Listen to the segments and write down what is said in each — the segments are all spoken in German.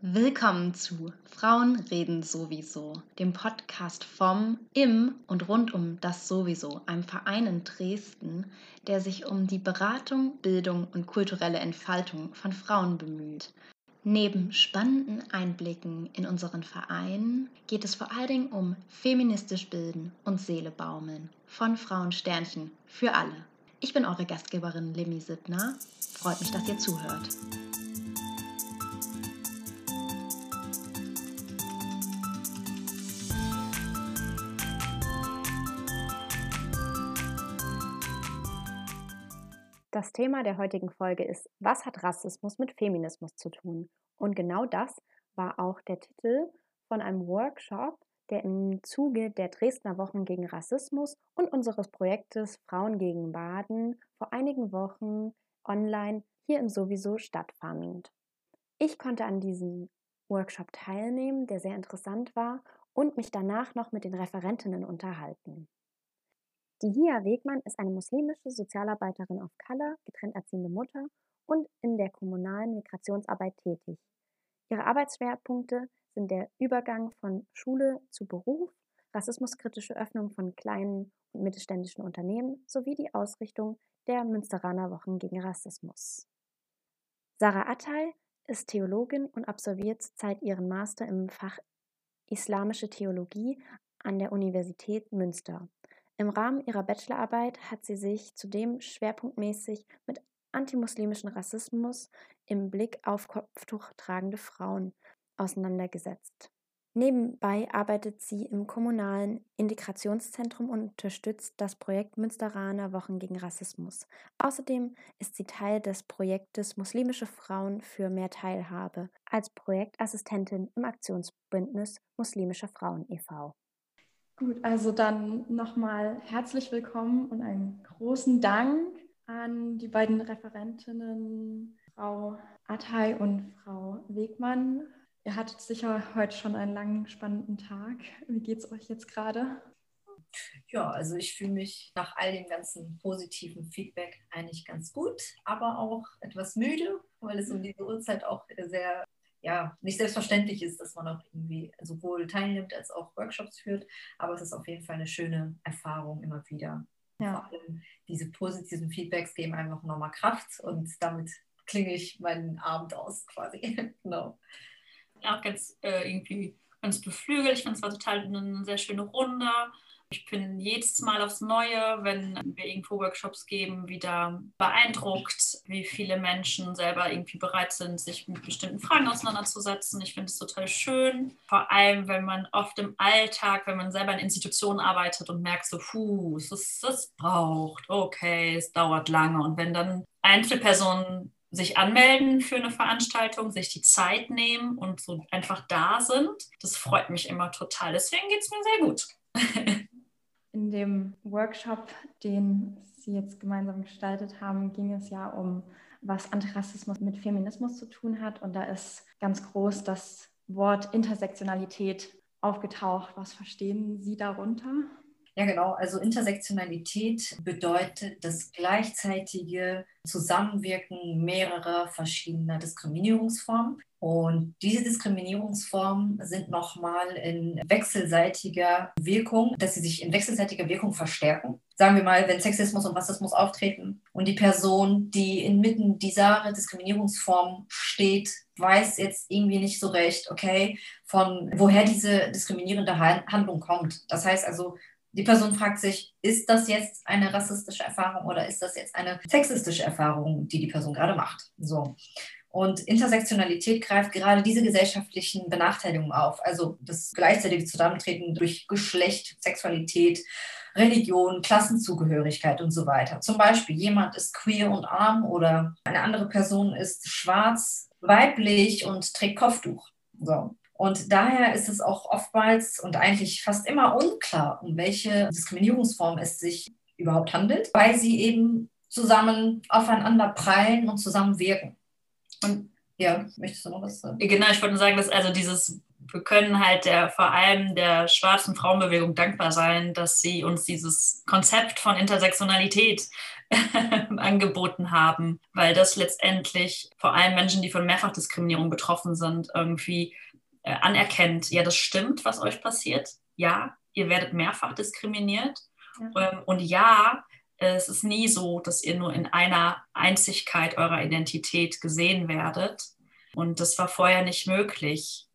Willkommen zu Frauen reden sowieso, dem Podcast vom, im und rund um das sowieso, einem Verein in Dresden, der sich um die Beratung, Bildung und kulturelle Entfaltung von Frauen bemüht. Neben spannenden Einblicken in unseren Verein geht es vor allen Dingen um feministisch bilden und Seele baumeln von Frauensternchen für alle. Ich bin eure Gastgeberin Limmy Sittner. Freut mich, dass ihr zuhört. Das Thema der heutigen Folge ist, was hat Rassismus mit Feminismus zu tun? Und genau das war auch der Titel von einem Workshop, der im Zuge der Dresdner Wochen gegen Rassismus und unseres Projektes Frauen gegen Baden vor einigen Wochen online hier im Sowieso stattfand. Ich konnte an diesem Workshop teilnehmen, der sehr interessant war und mich danach noch mit den Referentinnen unterhalten. Die Hia Wegmann ist eine muslimische Sozialarbeiterin auf Color, getrennt erziehende Mutter und in der kommunalen Migrationsarbeit tätig. Ihre Arbeitsschwerpunkte sind der Übergang von Schule zu Beruf, rassismuskritische Öffnung von kleinen und mittelständischen Unternehmen sowie die Ausrichtung der Münsteraner Wochen gegen Rassismus. Sarah Attay ist Theologin und absolviert zurzeit ihren Master im Fach Islamische Theologie an der Universität Münster. Im Rahmen ihrer Bachelorarbeit hat sie sich zudem schwerpunktmäßig mit antimuslimischen Rassismus im Blick auf Kopftuch tragende Frauen auseinandergesetzt. Nebenbei arbeitet sie im kommunalen Integrationszentrum und unterstützt das Projekt Münsteraner Wochen gegen Rassismus. Außerdem ist sie Teil des Projektes Muslimische Frauen für mehr Teilhabe als Projektassistentin im Aktionsbündnis Muslimische Frauen e.V. Gut, also dann nochmal herzlich willkommen und einen großen Dank an die beiden Referentinnen, Frau Atay und Frau Wegmann. Ihr hattet sicher heute schon einen langen, spannenden Tag. Wie geht es euch jetzt gerade? Ja, also ich fühle mich nach all dem ganzen positiven Feedback eigentlich ganz gut, aber auch etwas müde, weil es um diese Uhrzeit auch sehr ja, nicht selbstverständlich ist, dass man auch irgendwie sowohl teilnimmt als auch Workshops führt. Aber es ist auf jeden Fall eine schöne Erfahrung immer wieder. Ja. Vor allem diese positiven Feedbacks geben einfach nochmal Kraft und damit klinge ich meinen Abend aus quasi. genau. Ja, auch ganz äh, irgendwie ganz beflügelt. Ich fand es war total eine sehr schöne Runde. Ich bin jedes Mal aufs Neue, wenn wir irgendwo Workshops geben, wieder beeindruckt, wie viele Menschen selber irgendwie bereit sind, sich mit bestimmten Fragen auseinanderzusetzen. Ich finde es total schön. Vor allem, wenn man oft im Alltag, wenn man selber in Institutionen arbeitet und merkt so, puh, es, es braucht, okay, es dauert lange. Und wenn dann Einzelpersonen sich anmelden für eine Veranstaltung, sich die Zeit nehmen und so einfach da sind. Das freut mich immer total. Deswegen geht es mir sehr gut. In dem Workshop, den Sie jetzt gemeinsam gestaltet haben, ging es ja um, was Antirassismus mit Feminismus zu tun hat. Und da ist ganz groß das Wort Intersektionalität aufgetaucht. Was verstehen Sie darunter? Ja, genau. Also Intersektionalität bedeutet das gleichzeitige Zusammenwirken mehrerer verschiedener Diskriminierungsformen. Und diese Diskriminierungsformen sind nochmal in wechselseitiger Wirkung, dass sie sich in wechselseitiger Wirkung verstärken. Sagen wir mal, wenn Sexismus und Rassismus auftreten und die Person, die inmitten dieser Diskriminierungsform steht, weiß jetzt irgendwie nicht so recht, okay, von woher diese diskriminierende Handlung kommt. Das heißt also, die Person fragt sich, ist das jetzt eine rassistische Erfahrung oder ist das jetzt eine sexistische Erfahrung, die die Person gerade macht? So. Und Intersektionalität greift gerade diese gesellschaftlichen Benachteiligungen auf, also das gleichzeitige Zusammentreten durch Geschlecht, Sexualität, Religion, Klassenzugehörigkeit und so weiter. Zum Beispiel jemand ist queer und arm oder eine andere Person ist schwarz, weiblich und trägt Kopftuch. So. Und daher ist es auch oftmals und eigentlich fast immer unklar, um welche Diskriminierungsform es sich überhaupt handelt, weil sie eben zusammen aufeinander prallen und zusammen wirken. Und ja, möchtest du noch was sagen? Genau, ich wollte nur sagen, dass also dieses, wir können halt der, vor allem der schwarzen Frauenbewegung dankbar sein, dass sie uns dieses Konzept von Intersektionalität angeboten haben, weil das letztendlich vor allem Menschen, die von Mehrfachdiskriminierung betroffen sind, irgendwie äh, anerkennt, ja, das stimmt, was euch passiert. Ja, ihr werdet mehrfach diskriminiert. Ja. Ähm, und ja, es ist nie so, dass ihr nur in einer Einzigkeit eurer Identität gesehen werdet. Und das war vorher nicht möglich,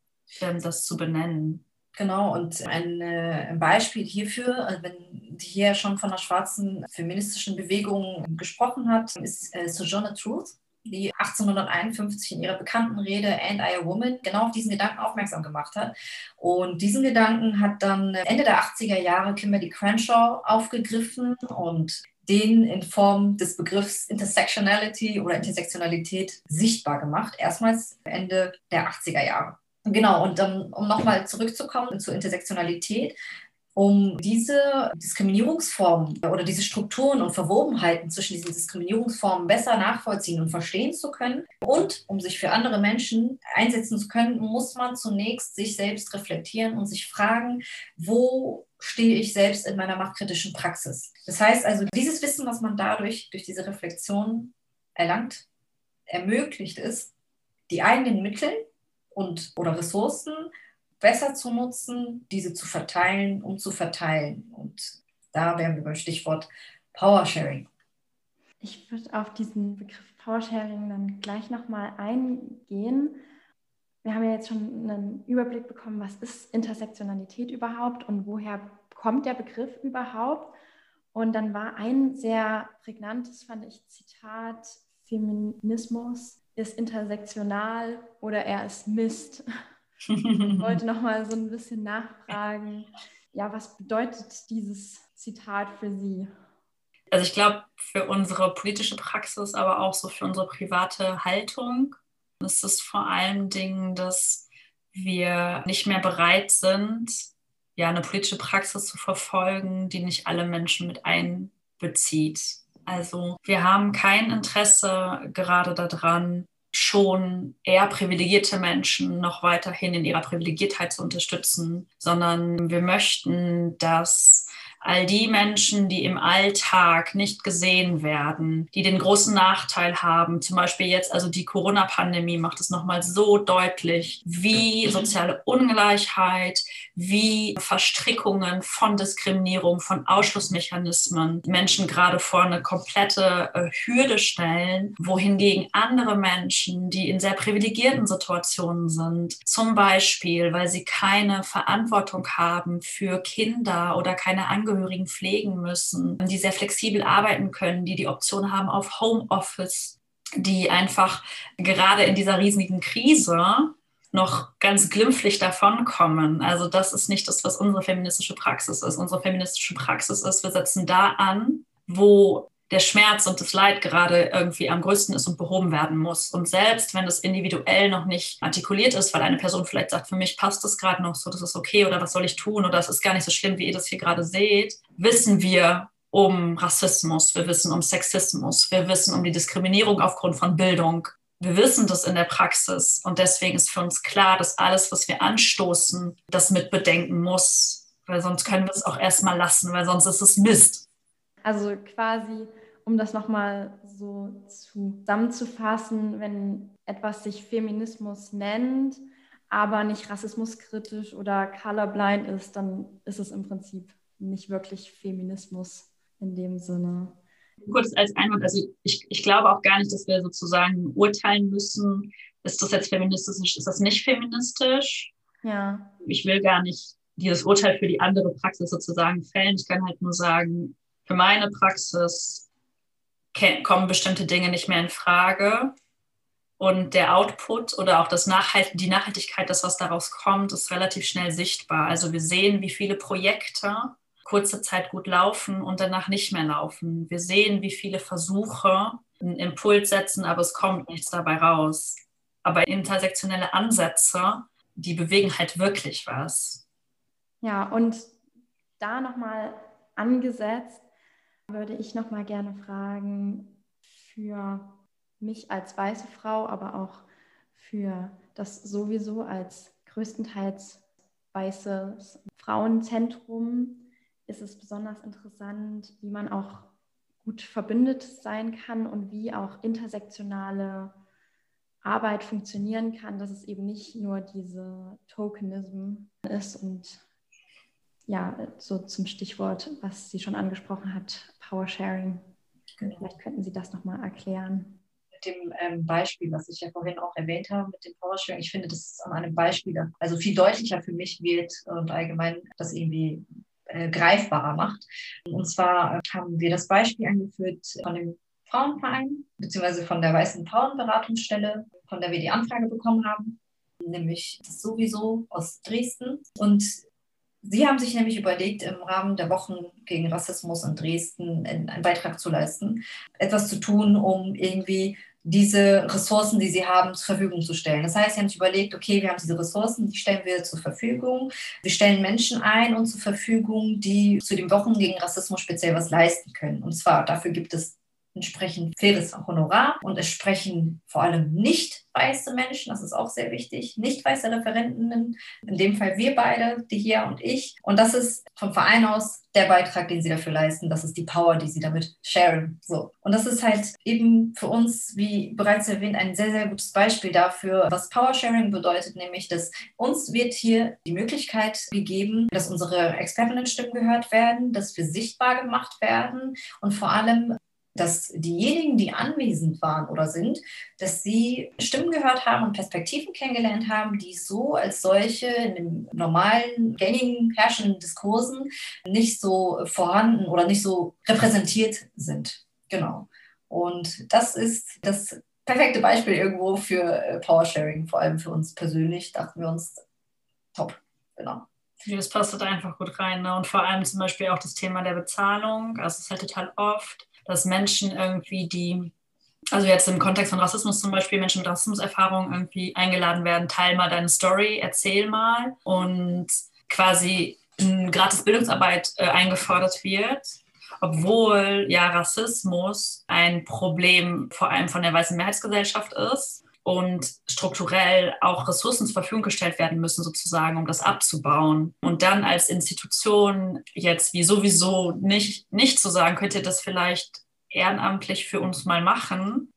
ähm, das zu benennen. Genau, und ein, äh, Beispiel hierfür, äh, wenn die hier schon von der schwarzen feministischen Bewegung gesprochen hat, ist äh, Sojourner Truth, die 1851 in ihrer bekannten Rede And I a Woman genau auf diesen Gedanken aufmerksam gemacht hat. Und diesen Gedanken hat dann Ende der 80er Jahre Kimberly Crenshaw aufgegriffen und den in Form des Begriffs Intersectionality oder Intersektionalität sichtbar gemacht, erstmals Ende der 80er Jahre. Genau, und um, nochmal zurückzukommen zur Intersektionalität, um diese Diskriminierungsformen oder diese Strukturen und Verwobenheiten zwischen diesen Diskriminierungsformen besser nachvollziehen und verstehen zu können und um sich für andere Menschen einsetzen zu können, muss man zunächst sich selbst reflektieren und sich fragen, wo stehe ich selbst in meiner machtkritischen Praxis. Das heißt also, dieses Wissen, was man dadurch durch diese Reflexion erlangt, ermöglicht es, die eigenen Mittel und oder Ressourcen besser zu nutzen, diese zu verteilen und zu verteilen. Und da wären wir beim Stichwort Powersharing. Ich würde auf diesen Begriff Powersharing dann gleich nochmal eingehen. Wir haben ja jetzt schon einen Überblick bekommen, was ist Intersektionalität überhaupt und woher kommt der Begriff überhaupt. Und dann war ein sehr prägnantes, fand ich, Zitat, Feminismus ist intersektional oder er ist Mist. Ich wollte noch mal so ein bisschen nachfragen, ja, was bedeutet dieses Zitat für Sie? Also ich glaube, für unsere politische Praxis, aber auch so für unsere private Haltung ist es vor allen Dingen, dass wir nicht mehr bereit sind, ja, eine politische Praxis zu verfolgen, die nicht alle Menschen mit einbezieht. Also wir haben kein Interesse gerade daran, schon eher privilegierte Menschen noch weiterhin in ihrer Privilegiertheit zu unterstützen, sondern wir möchten, dass all die Menschen, die im Alltag nicht gesehen werden, die den großen Nachteil haben, zum Beispiel jetzt, also die Corona-Pandemie macht es nochmal so deutlich, wie soziale Ungleichheit, wie Verstrickungen von Diskriminierung, von Ausschlussmechanismen Menschen gerade vor eine komplette äh, Hürde stellen, wohingegen andere Menschen, die in sehr privilegierten Situationen sind, zum Beispiel, weil sie keine Verantwortung haben für Kinder oder keine Angehörigen, Angehörigen pflegen müssen, die sehr flexibel arbeiten können, die die Option haben auf Homeoffice, die einfach gerade in dieser riesigen Krise noch ganz glimpflich davonkommen. Also das ist nicht das, was unsere feministische Praxis ist. Unsere feministische Praxis ist, wir setzen da an, wo der Schmerz und das Leid gerade irgendwie am größten ist und behoben werden muss. Und selbst wenn das individuell noch nicht artikuliert ist, weil eine Person vielleicht sagt, für mich passt das gerade noch so, das ist okay oder was soll ich tun oder es ist gar nicht so schlimm, wie ihr das hier gerade seht, wissen wir um Rassismus, wir wissen um Sexismus, wir wissen um die Diskriminierung aufgrund von Bildung. Wir wissen das in der Praxis und deswegen ist für uns klar, dass alles, was wir anstoßen, das mitbedenken muss, weil sonst können wir es auch erstmal lassen, weil sonst ist es Mist. Also quasi um das nochmal so zusammenzufassen, wenn etwas sich Feminismus nennt, aber nicht rassismuskritisch oder colorblind ist, dann ist es im Prinzip nicht wirklich Feminismus in dem Sinne. Kurz als Einwand, also ich, ich glaube auch gar nicht, dass wir sozusagen urteilen müssen, ist das jetzt feministisch, ist das nicht feministisch? Ja. Ich will gar nicht dieses Urteil für die andere Praxis sozusagen fällen. Ich kann halt nur sagen, für meine Praxis kommen bestimmte Dinge nicht mehr in Frage. Und der Output oder auch das Nachhalt die Nachhaltigkeit, das, was daraus kommt, ist relativ schnell sichtbar. Also wir sehen, wie viele Projekte kurze Zeit gut laufen und danach nicht mehr laufen. Wir sehen, wie viele Versuche einen Impuls setzen, aber es kommt nichts dabei raus. Aber intersektionelle Ansätze, die bewegen halt wirklich was. Ja, und da nochmal angesetzt, würde ich noch mal gerne fragen für mich als weiße Frau, aber auch für das sowieso als größtenteils weißes Frauenzentrum. Ist es besonders interessant, wie man auch gut verbindet sein kann und wie auch intersektionale Arbeit funktionieren kann, dass es eben nicht nur diese Tokenism ist und ja, so zum Stichwort, was sie schon angesprochen hat, Power Sharing. Genau. Vielleicht könnten Sie das nochmal erklären. Mit dem ähm, Beispiel, was ich ja vorhin auch erwähnt habe, mit dem Power Sharing, ich finde, das ist an einem Beispiel, also viel deutlicher für mich wird und allgemein das irgendwie äh, greifbarer macht. Und zwar haben wir das Beispiel angeführt von dem Frauenverein, beziehungsweise von der Weißen Frauenberatungsstelle, von der wir die Anfrage bekommen haben, nämlich sowieso aus Dresden. Und Sie haben sich nämlich überlegt, im Rahmen der Wochen gegen Rassismus in Dresden einen Beitrag zu leisten, etwas zu tun, um irgendwie diese Ressourcen, die sie haben, zur Verfügung zu stellen. Das heißt, sie haben sich überlegt, okay, wir haben diese Ressourcen, die stellen wir zur Verfügung. Wir stellen Menschen ein und zur Verfügung, die zu den Wochen gegen Rassismus speziell was leisten können. Und zwar dafür gibt es entsprechend faires Honorar und es sprechen vor allem nicht weiße Menschen, das ist auch sehr wichtig, nicht weiße Referentinnen, in dem Fall wir beide, die hier und ich. Und das ist vom Verein aus der Beitrag, den sie dafür leisten, das ist die Power, die sie damit sharen. So. Und das ist halt eben für uns, wie bereits erwähnt, ein sehr, sehr gutes Beispiel dafür, was Power Sharing bedeutet, nämlich, dass uns wird hier die Möglichkeit gegeben, dass unsere Expertinnenstimmen gehört werden, dass wir sichtbar gemacht werden und vor allem dass diejenigen, die anwesend waren oder sind, dass sie Stimmen gehört haben und Perspektiven kennengelernt haben, die so als solche in den normalen, gängigen, herrschenden Diskursen nicht so vorhanden oder nicht so repräsentiert sind. Genau. Und das ist das perfekte Beispiel irgendwo für äh, Powersharing, vor allem für uns persönlich, dachten wir uns, top, genau. Das passt da einfach gut rein. Ne? Und vor allem zum Beispiel auch das Thema der Bezahlung. Also es ist halt total oft, dass Menschen irgendwie, die, also jetzt im Kontext von Rassismus zum Beispiel, Menschen mit Rassismuserfahrung irgendwie eingeladen werden, teil mal deine Story, erzähl mal. Und quasi eine gratis Bildungsarbeit äh, eingefordert wird, obwohl ja Rassismus ein Problem vor allem von der weißen Mehrheitsgesellschaft ist und strukturell auch Ressourcen zur Verfügung gestellt werden müssen, sozusagen, um das abzubauen. Und dann als Institution jetzt wie sowieso nicht, nicht zu sagen, könnt ihr das vielleicht ehrenamtlich für uns mal machen,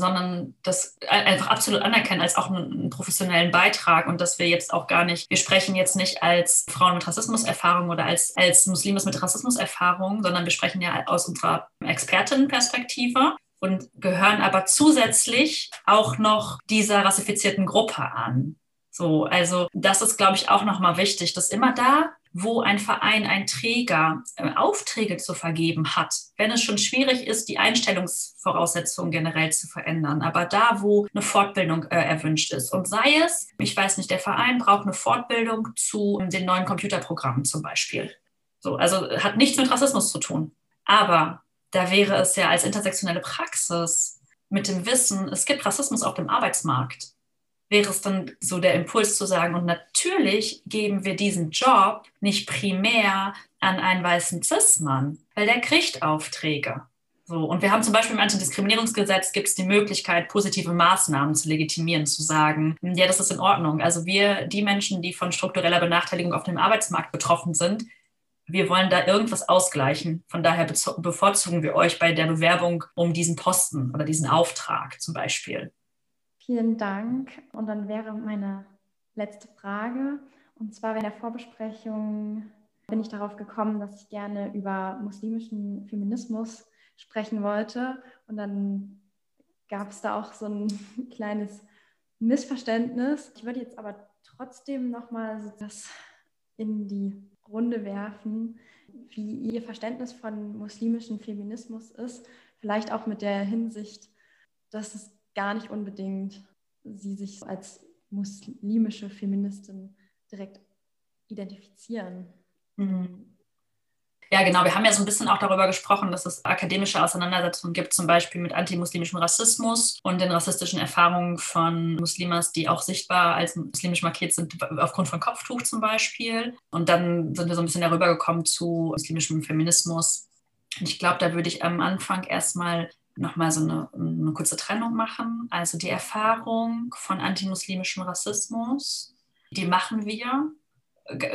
sondern das einfach absolut anerkennen als auch einen, professionellen Beitrag und dass wir jetzt auch gar nicht, wir sprechen jetzt nicht als Frauen mit Rassismuserfahrung oder als, als Muslimes mit Rassismuserfahrung, sondern wir sprechen ja aus unserer Expertinnenperspektive und gehören aber zusätzlich auch noch dieser rassifizierten Gruppe an. So, also das ist, glaube ich, auch nochmal wichtig, dass immer da, wo ein Verein, ein Träger äh, Aufträge zu vergeben hat, wenn es schon schwierig ist, die Einstellungsvoraussetzungen generell zu verändern, aber da, wo eine Fortbildung äh, erwünscht ist und sei es, ich weiß nicht, der Verein braucht eine Fortbildung zu den neuen Computerprogrammen zum Beispiel. So, also hat nichts mit Rassismus zu tun. Aber da wäre es ja als intersektionelle Praxis mit dem Wissen, es gibt Rassismus auf dem Arbeitsmarkt, wäre es dann so der Impuls zu sagen, und natürlich geben wir diesen Job nicht primär an einen weißen Cis-Mann, weil der kriegt Aufträge. So, und wir haben zum Beispiel im Antidiskriminierungsgesetz gibt es die Möglichkeit, positive Maßnahmen zu legitimieren, zu sagen, ja, das ist in Ordnung. Also wir, die Menschen, die von struktureller Benachteiligung auf dem Arbeitsmarkt betroffen sind, wir wollen da irgendwas ausgleichen. Von daher bevorzugen wir euch bei der Bewerbung um diesen Posten oder diesen Auftrag zum Beispiel. Vielen Dank. Und dann wäre meine letzte Frage. Und zwar in der Vorbesprechung bin ich darauf gekommen, dass ich gerne über muslimischen Feminismus sprechen wollte. Und dann gab es da auch so ein kleines Missverständnis. Ich würde jetzt aber trotzdem nochmal das in die Runde werfen, wie Ihr Verständnis von muslimischem Feminismus ist. Vielleicht auch mit der Hinsicht, dass es gar nicht unbedingt Sie sich als muslimische Feministin direkt identifizieren. Mhm. Ja, genau. Wir haben ja so ein bisschen auch darüber gesprochen, dass es akademische Auseinandersetzungen gibt, zum Beispiel mit antimuslimischem Rassismus und den rassistischen Erfahrungen von Muslimas, die auch sichtbar als muslimisch markiert sind, aufgrund von Kopftuch zum Beispiel. Und dann sind wir so ein bisschen darüber gekommen zu muslimischem Feminismus. Und ich glaube, da würde ich am Anfang erstmal nochmal so eine, eine kurze Trennung machen. Also die Erfahrung von antimuslimischem Rassismus, die machen wir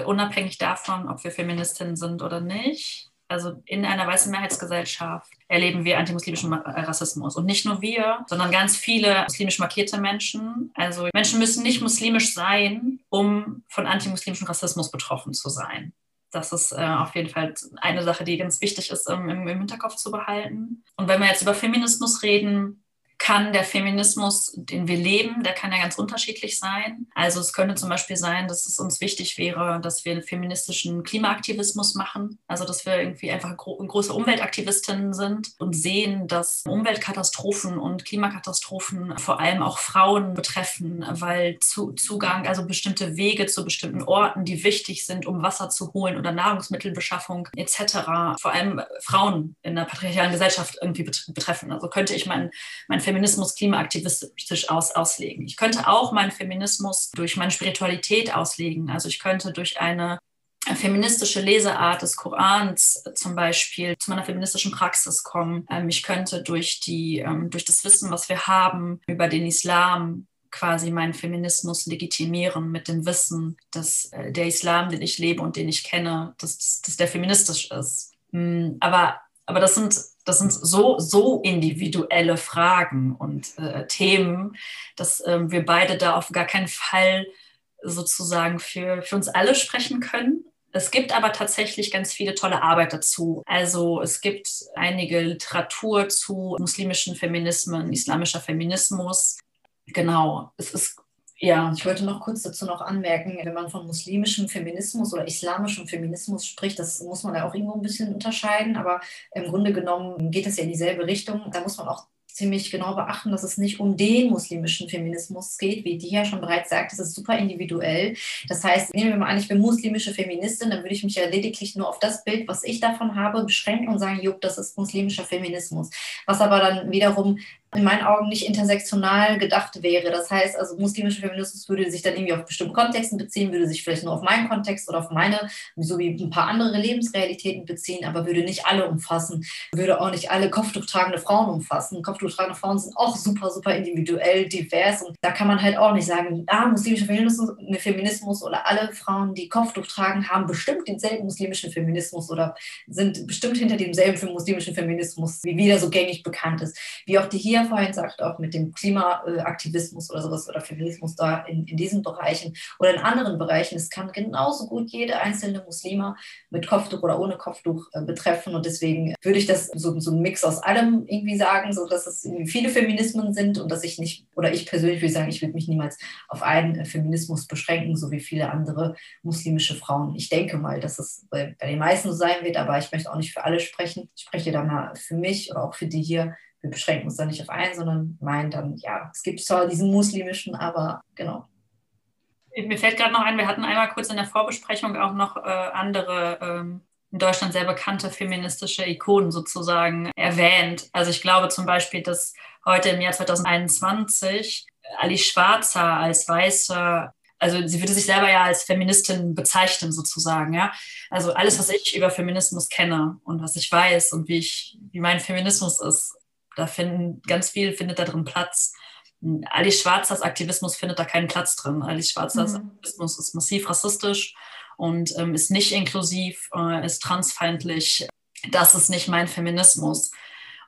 unabhängig davon, ob wir Feministinnen sind oder nicht. also in einer weißen Mehrheitsgesellschaft, erleben wir antimuslimischen Rassismus. Und nicht nur wir, sondern ganz viele muslimisch markierte Menschen. Also Menschen müssen nicht muslimisch sein, um von antimuslimischem Rassismus betroffen zu sein. Das ist äh, auf jeden Fall eine Sache, die ganz wichtig ist, im, im Hinterkopf zu behalten. Und wenn wir jetzt über Feminismus reden, kann der Feminismus, den wir leben, der kann ja ganz unterschiedlich sein. Also es könnte zum Beispiel sein, dass es uns wichtig wäre, dass wir einen feministischen Klimaaktivismus machen. Also dass wir irgendwie einfach gro große Umweltaktivistinnen sind und sehen, dass Umweltkatastrophen und Klimakatastrophen vor allem auch Frauen betreffen, weil zu Zugang, also bestimmte Wege zu bestimmten Orten, die wichtig sind, um Wasser zu holen oder Nahrungsmittelbeschaffung etc., vor allem Frauen in der patriarchalen Gesellschaft irgendwie betreffen. Also könnte ich meinen mein Feminismus klimaaktivistisch aus, auslegen. Ich könnte auch meinen Feminismus durch meine Spiritualität auslegen. Also ich könnte durch eine feministische Leseart des Korans zum Beispiel zu meiner feministischen Praxis kommen. Ähm, ich könnte durch, die, ähm, durch das Wissen, was wir haben über den Islam, quasi meinen Feminismus legitimieren mit dem Wissen, dass äh, der Islam, den ich lebe und den ich kenne, dass, dass der feministisch ist. Hm, aber, aber das sind das sind so, so individuelle Fragen und äh, Themen, dass äh, wir beide da auf gar keinen Fall sozusagen für, für uns alle sprechen können. Es gibt aber tatsächlich ganz viele tolle Arbeit dazu. Also es gibt einige Literatur zu muslimischen Feminismen, islamischer Feminismus. Genau, es ist ja, ich wollte noch kurz dazu noch anmerken, wenn man von muslimischem Feminismus oder islamischem Feminismus spricht, das muss man ja auch irgendwo ein bisschen unterscheiden, aber im Grunde genommen geht es ja in dieselbe Richtung. Da muss man auch ziemlich genau beachten, dass es nicht um den muslimischen Feminismus geht, wie die ja schon bereits sagt, es ist super individuell. Das heißt, nehmen wir mal an, ich bin muslimische Feministin, dann würde ich mich ja lediglich nur auf das Bild, was ich davon habe, beschränken und sagen, jupp, das ist muslimischer Feminismus. Was aber dann wiederum in meinen Augen nicht intersektional gedacht wäre. Das heißt, also muslimischer Feminismus würde sich dann irgendwie auf bestimmte Kontexten beziehen, würde sich vielleicht nur auf meinen Kontext oder auf meine, so wie ein paar andere Lebensrealitäten beziehen, aber würde nicht alle umfassen, würde auch nicht alle kopftuchtragende Frauen umfassen. Kopftuchtragende Frauen sind auch super, super individuell, divers und da kann man halt auch nicht sagen, ah, muslimischer Feminismus, Feminismus oder alle Frauen, die Kopftuch tragen, haben bestimmt denselben muslimischen Feminismus oder sind bestimmt hinter demselben muslimischen Feminismus, wie wieder so gängig bekannt ist. Wie auch die hier vorhin sagt, auch mit dem Klimaaktivismus oder sowas oder Feminismus da in, in diesen Bereichen oder in anderen Bereichen. Es kann genauso gut jede einzelne Muslima mit Kopftuch oder ohne Kopftuch äh, betreffen. Und deswegen würde ich das so, so ein Mix aus allem irgendwie sagen, so dass es viele Feminismen sind und dass ich nicht, oder ich persönlich würde sagen, ich würde mich niemals auf einen äh, Feminismus beschränken, so wie viele andere muslimische Frauen. Ich denke mal, dass es bei, bei den meisten so sein wird, aber ich möchte auch nicht für alle sprechen. Ich spreche da mal für mich oder auch für die hier wir beschränken uns da nicht auf einen, sondern meinen dann, ja, es gibt zwar diesen muslimischen, aber genau. Mir fällt gerade noch ein, wir hatten einmal kurz in der Vorbesprechung auch noch äh, andere ähm, in Deutschland sehr bekannte feministische Ikonen sozusagen erwähnt. Also ich glaube zum Beispiel, dass heute im Jahr 2021 Ali Schwarzer als weiße also sie würde sich selber ja als Feministin bezeichnen sozusagen, ja. Also alles, was ich über Feminismus kenne und was ich weiß und wie ich, wie mein Feminismus ist, da finden ganz viel findet da drin Platz. Alice Schwarzers Aktivismus findet da keinen Platz drin. Alice Schwarzers mhm. Aktivismus ist massiv rassistisch und ähm, ist nicht inklusiv, äh, ist transfeindlich. Das ist nicht mein Feminismus.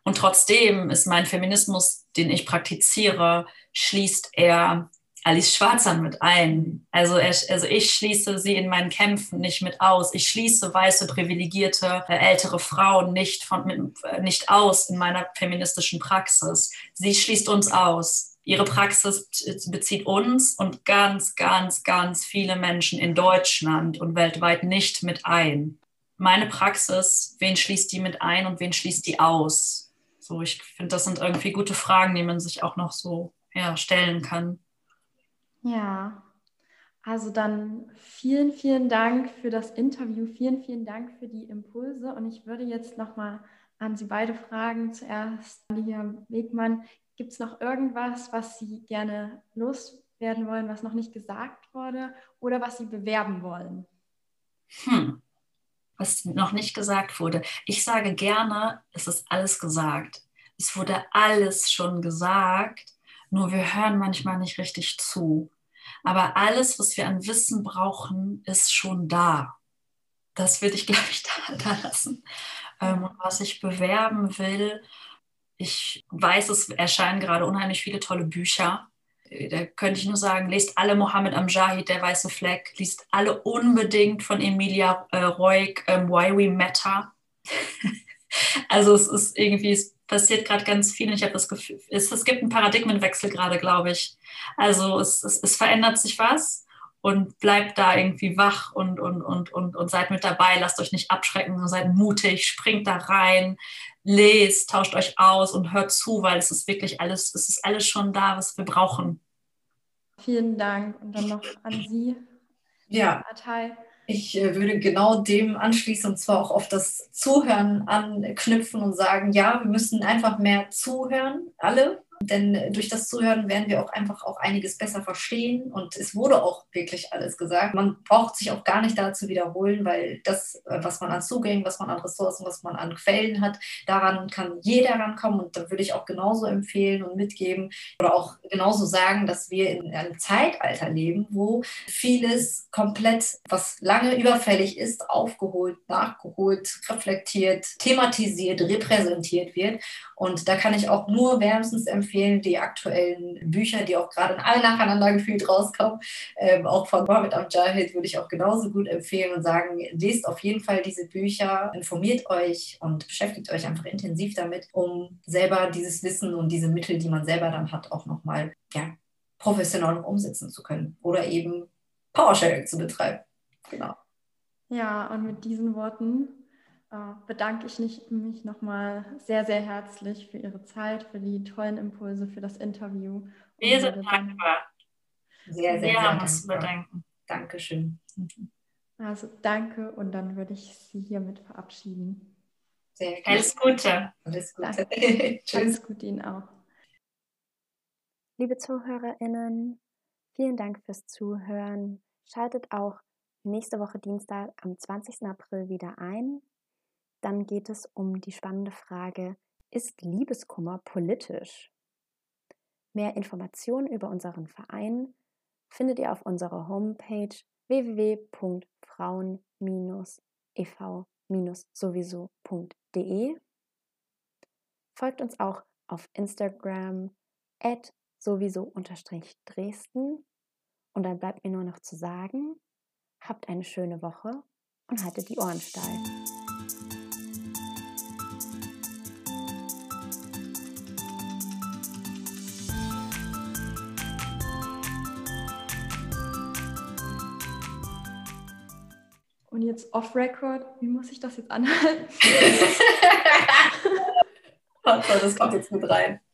Und trotzdem ist mein Feminismus, den ich praktiziere, schließt er Alice Schwarzer mit ein. Also, also ich schließe sie in meinen Kämpfen nicht mit aus. Ich schließe weiße, privilegierte, äh, ältere Frauen nicht, von, mit, äh, nicht aus in meiner feministischen Praxis. Sie schließt uns aus. Ihre Praxis bezieht uns und ganz, ganz, ganz viele Menschen in Deutschland und weltweit nicht mit ein. Meine Praxis, wen schließt die mit ein und wen schließt die aus? So, ich finde, das sind irgendwie gute Fragen, die man sich auch noch so ja, stellen kann. Ja, also dann vielen, vielen Dank für das Interview, vielen, vielen Dank für die Impulse und ich würde jetzt nochmal an Sie beide fragen. Zuerst, Lydia Wegmann, gibt es noch irgendwas, was Sie gerne loswerden wollen, was noch nicht gesagt wurde oder was Sie bewerben wollen? Hm. Was noch nicht gesagt wurde. Ich sage gerne, es ist alles gesagt. Es wurde alles schon gesagt, nur wir hören manchmal nicht richtig zu. Aber alles, was wir an Wissen brauchen, ist schon da. das würde ich, glaube ich, da, da lassen. Ähm, was ich bewerben will, ich weiß, es erscheinen gerade unheimlich viele tolle Bücher. Da könnte ich nur sagen, lest alle Mohammed Amjahid, der weiße Fleck, liest alle unbedingt von Emilia äh, Roig, ähm, Why We Matter. also es ist irgendwie, es passiert gerade ganz viel und ich habe das Gefühl, es, es gibt einen Paradigmenwechsel gerade, glaube ich. Also es, es, es verändert sich was und bleibt da irgendwie wach und, und, und, und, und seid mit dabei, lasst euch nicht abschrecken, seid mutig, springt da rein, lest, tauscht euch aus und hört zu, weil es ist wirklich alles, es ist alles schon da, was wir brauchen. Vielen Dank und dann noch an Sie. Ja. Partei. Ich äh, würde genau dem anschließen und zwar auch auf das Zuhören anknüpfen und sagen, ja, wir müssen einfach mehr zuhören, alle, denn durch das Zuhören werden wir auch einfach auch einiges besser verstehen. Und es wurde auch wirklich alles gesagt. Man braucht sich auch gar nicht dazu wiederholen, weil das, äh, was man an Zugängen, was man an Ressourcen, was man an Quellen hat, daran kann jeder rankommen. Und da würde ich auch genauso empfehlen und mitgeben oder auch genauso sagen, dass wir in einem Zeitalter leben, wo vieles komplett, was lange überfällig ist, aufgeholt, nachgeholt, reflektiert, thematisiert, repräsentiert wird. Und da kann ich auch nur wärmstens empfehlen, die aktuellen Bücher, die auch gerade in alle nacheinander gefühlt rauskommen, ähm, auch von Mohammed Amjahid würde ich auch genauso gut empfehlen und sagen, lest auf jeden Fall diese Bücher, informiert euch und beschäftigt euch einfach intensiv damit, um selber dieses Wissen und diese Mittel, die man selber dann hat, auch nochmal ja, professionell umsetzen zu können oder eben PowerSharing zu betreiben. Genau. Ja, und mit diesen Worten bedanke ich mich nochmal sehr, sehr herzlich für Ihre Zeit, für die tollen Impulse, für das Interview. Wir sind dankbar. Sehr, sehr, sehr haben uns zu bedanken. Dankeschön. Also danke und dann würde ich Sie hiermit verabschieden. Sehr gerne. Alles Gute. Alles Gute. Alles Gute Ihnen auch. Liebe ZuhörerInnen, vielen Dank fürs Zuhören. Schaltet auch nächste Woche Dienstag am 20. April wieder ein. Dann geht es um die spannende Frage, ist Liebeskummer politisch? Mehr Informationen über unseren Verein findet ihr auf unserer Homepage www.frauen-ev-sowieso.de. Folgt uns auch auf Instagram at sowieso-dresden. Und dann bleibt mir nur noch zu sagen, habt eine schöne Woche und haltet die Ohren steif. Jetzt off-Record, wie muss ich das jetzt anhalten? das kommt jetzt mit rein.